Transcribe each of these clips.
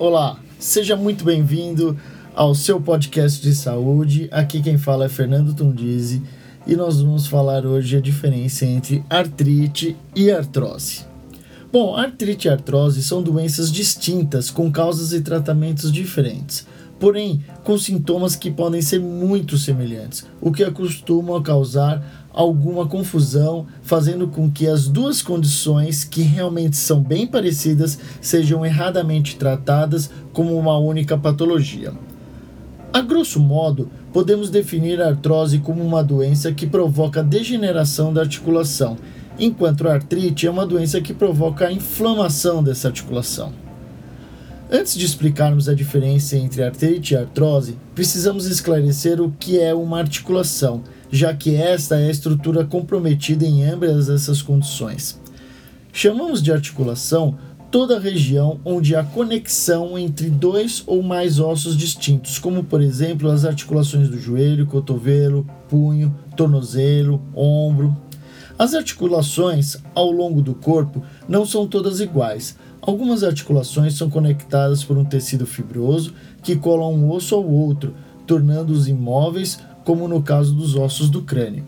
Olá, seja muito bem-vindo ao seu podcast de saúde. Aqui quem fala é Fernando Tundizi e nós vamos falar hoje a diferença entre artrite e artrose. Bom, artrite e artrose são doenças distintas com causas e tratamentos diferentes, porém com sintomas que podem ser muito semelhantes, o que costuma causar alguma confusão, fazendo com que as duas condições, que realmente são bem parecidas, sejam erradamente tratadas como uma única patologia. A grosso modo, podemos definir a artrose como uma doença que provoca degeneração da articulação, enquanto a artrite é uma doença que provoca a inflamação dessa articulação. Antes de explicarmos a diferença entre artrite e artrose, precisamos esclarecer o que é uma articulação já que esta é a estrutura comprometida em ambas essas condições. Chamamos de articulação toda a região onde há conexão entre dois ou mais ossos distintos, como por exemplo as articulações do joelho, cotovelo, punho, tornozelo, ombro. As articulações ao longo do corpo não são todas iguais. Algumas articulações são conectadas por um tecido fibroso que cola um osso ao outro, tornando-os imóveis como no caso dos ossos do crânio.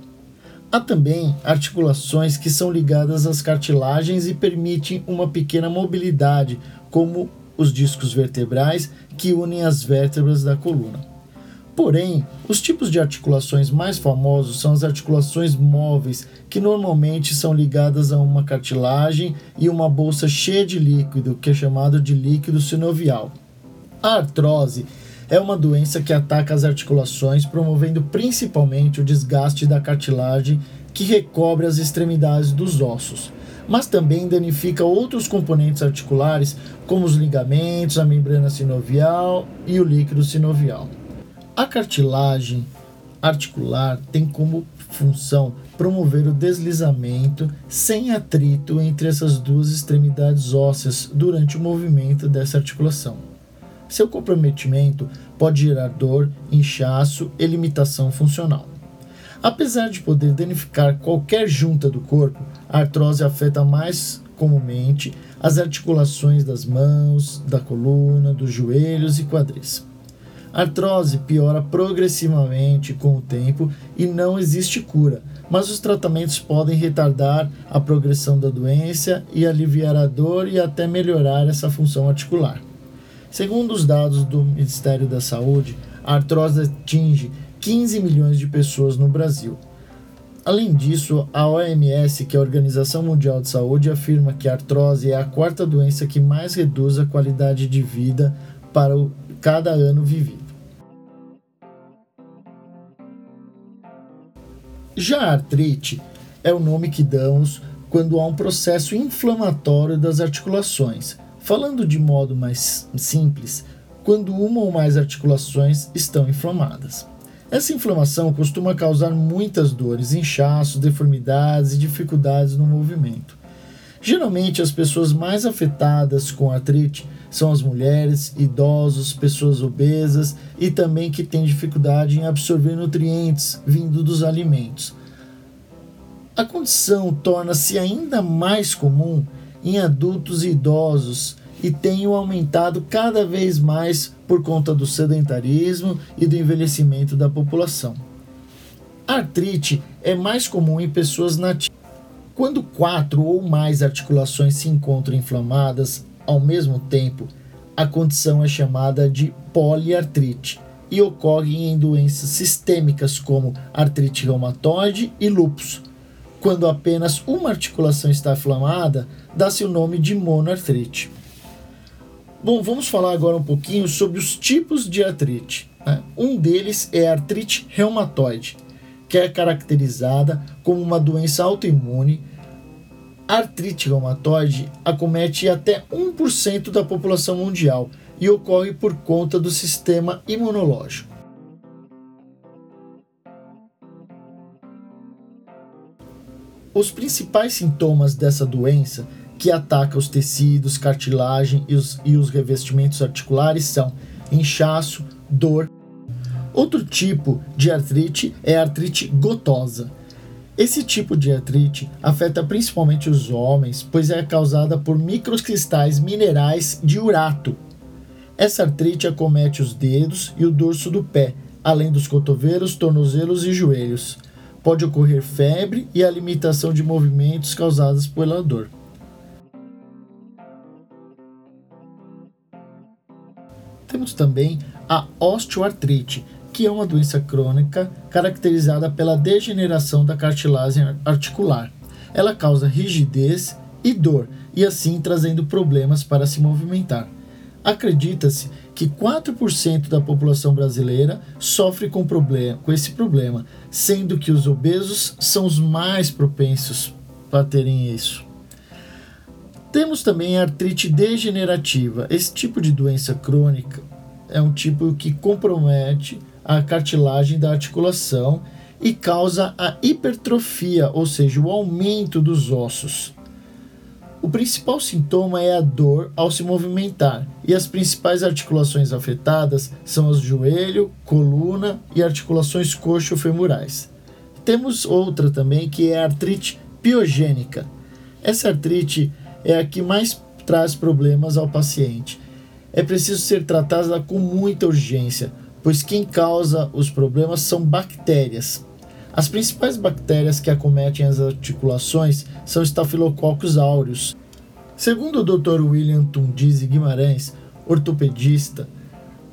Há também articulações que são ligadas às cartilagens e permitem uma pequena mobilidade, como os discos vertebrais que unem as vértebras da coluna. Porém, os tipos de articulações mais famosos são as articulações móveis, que normalmente são ligadas a uma cartilagem e uma bolsa cheia de líquido, que é chamado de líquido sinovial. A artrose é uma doença que ataca as articulações, promovendo principalmente o desgaste da cartilagem que recobre as extremidades dos ossos, mas também danifica outros componentes articulares, como os ligamentos, a membrana sinovial e o líquido sinovial. A cartilagem articular tem como função promover o deslizamento sem atrito entre essas duas extremidades ósseas durante o movimento dessa articulação. Seu comprometimento pode gerar dor, inchaço e limitação funcional. Apesar de poder danificar qualquer junta do corpo, a artrose afeta mais comumente as articulações das mãos, da coluna, dos joelhos e quadris. Artrose piora progressivamente com o tempo e não existe cura, mas os tratamentos podem retardar a progressão da doença e aliviar a dor e até melhorar essa função articular. Segundo os dados do Ministério da Saúde, a artrose atinge 15 milhões de pessoas no Brasil. Além disso, a OMS, que é a Organização Mundial de Saúde, afirma que a artrose é a quarta doença que mais reduz a qualidade de vida para o, cada ano vivido. Já a artrite é o nome que damos quando há um processo inflamatório das articulações Falando de modo mais simples, quando uma ou mais articulações estão inflamadas. Essa inflamação costuma causar muitas dores, inchaços, deformidades e dificuldades no movimento. Geralmente, as pessoas mais afetadas com artrite são as mulheres, idosos, pessoas obesas e também que têm dificuldade em absorver nutrientes vindo dos alimentos. A condição torna-se ainda mais comum em adultos e idosos e tenham aumentado cada vez mais por conta do sedentarismo e do envelhecimento da população. A artrite é mais comum em pessoas nativas. Quando quatro ou mais articulações se encontram inflamadas ao mesmo tempo, a condição é chamada de poliartrite e ocorre em doenças sistêmicas como artrite reumatoide e lúpus. Quando apenas uma articulação está inflamada, dá-se o nome de monoartrite. Bom, vamos falar agora um pouquinho sobre os tipos de artrite. Né? Um deles é a artrite reumatoide, que é caracterizada como uma doença autoimune. Artrite reumatoide acomete até 1% da população mundial e ocorre por conta do sistema imunológico. Os principais sintomas dessa doença que ataca os tecidos, cartilagem e os, e os revestimentos articulares são inchaço, dor. Outro tipo de artrite é a artrite gotosa. Esse tipo de artrite afeta principalmente os homens, pois é causada por microcristais minerais de urato. Essa artrite acomete os dedos e o dorso do pé, além dos cotovelos, tornozelos e joelhos. Pode ocorrer febre e a limitação de movimentos causadas pela dor. Temos também a osteoartrite, que é uma doença crônica caracterizada pela degeneração da cartilagem articular. Ela causa rigidez e dor, e assim trazendo problemas para se movimentar. Acredita-se que 4% da população brasileira sofre com, problema, com esse problema, sendo que os obesos são os mais propensos para terem isso. Temos também a artrite degenerativa. Esse tipo de doença crônica é um tipo que compromete a cartilagem da articulação e causa a hipertrofia, ou seja, o aumento dos ossos. O principal sintoma é a dor ao se movimentar, e as principais articulações afetadas são as joelho, coluna e articulações coxo-femorais. Temos outra também que é a artrite piogênica. Essa artrite é a que mais traz problemas ao paciente. É preciso ser tratada com muita urgência, pois quem causa os problemas são bactérias. As principais bactérias que acometem as articulações são Staphylococcus aureus. Segundo o Dr. William Tundizi Guimarães, ortopedista,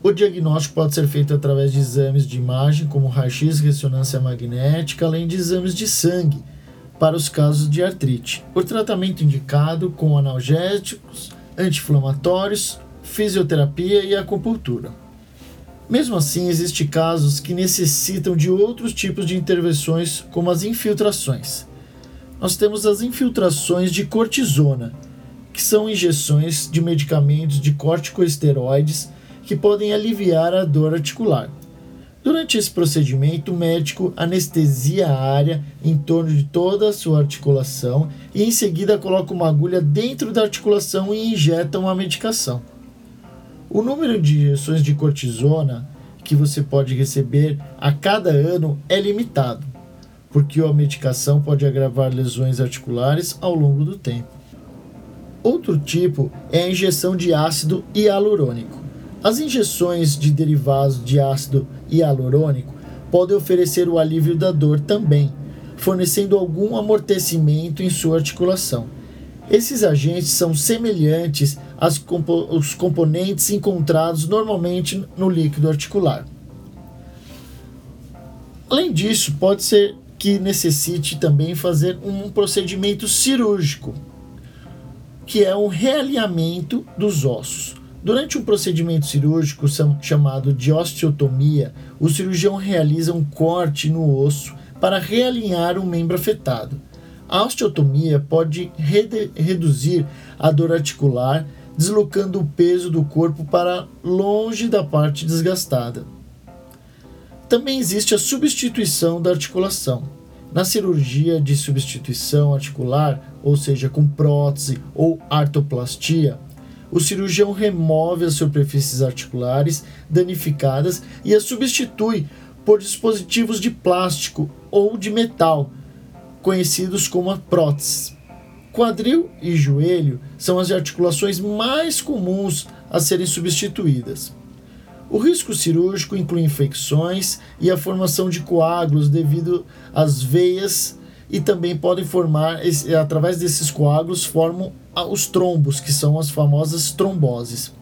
o diagnóstico pode ser feito através de exames de imagem, como raio-x, ressonância magnética, além de exames de sangue, para os casos de artrite. O tratamento indicado com analgésicos, anti-inflamatórios, fisioterapia e acupuntura. Mesmo assim, existem casos que necessitam de outros tipos de intervenções, como as infiltrações. Nós temos as infiltrações de cortisona, que são injeções de medicamentos de corticosteroides que podem aliviar a dor articular. Durante esse procedimento, o médico anestesia a área em torno de toda a sua articulação e em seguida coloca uma agulha dentro da articulação e injeta uma medicação. O número de injeções de cortisona que você pode receber a cada ano é limitado, porque a medicação pode agravar lesões articulares ao longo do tempo. Outro tipo é a injeção de ácido hialurônico. As injeções de derivados de ácido hialurônico podem oferecer o alívio da dor também, fornecendo algum amortecimento em sua articulação. Esses agentes são semelhantes aos compo componentes encontrados normalmente no líquido articular. Além disso, pode ser que necessite também fazer um procedimento cirúrgico, que é o realinhamento dos ossos. Durante um procedimento cirúrgico chamado de osteotomia, o cirurgião realiza um corte no osso para realinhar o membro afetado. A osteotomia pode reduzir a dor articular, deslocando o peso do corpo para longe da parte desgastada. Também existe a substituição da articulação. Na cirurgia de substituição articular, ou seja, com prótese ou artoplastia, o cirurgião remove as superfícies articulares danificadas e as substitui por dispositivos de plástico ou de metal conhecidos como a prótese. Quadril e joelho são as articulações mais comuns a serem substituídas. O risco cirúrgico inclui infecções e a formação de coágulos devido às veias e também podem formar, através desses coágulos, formam os trombos, que são as famosas tromboses.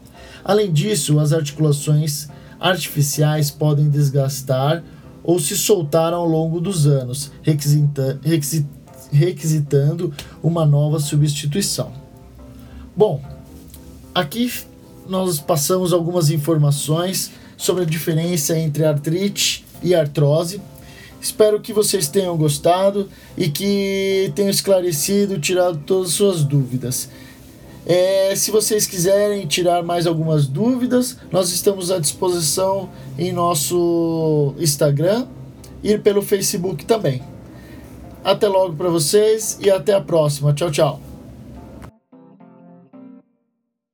Além disso, as articulações artificiais podem desgastar ou se soltaram ao longo dos anos, requisita, requisitando uma nova substituição. Bom, aqui nós passamos algumas informações sobre a diferença entre artrite e artrose. Espero que vocês tenham gostado e que tenham esclarecido, tirado todas as suas dúvidas. É, se vocês quiserem tirar mais algumas dúvidas, nós estamos à disposição em nosso Instagram e pelo Facebook também. Até logo para vocês e até a próxima. Tchau, tchau.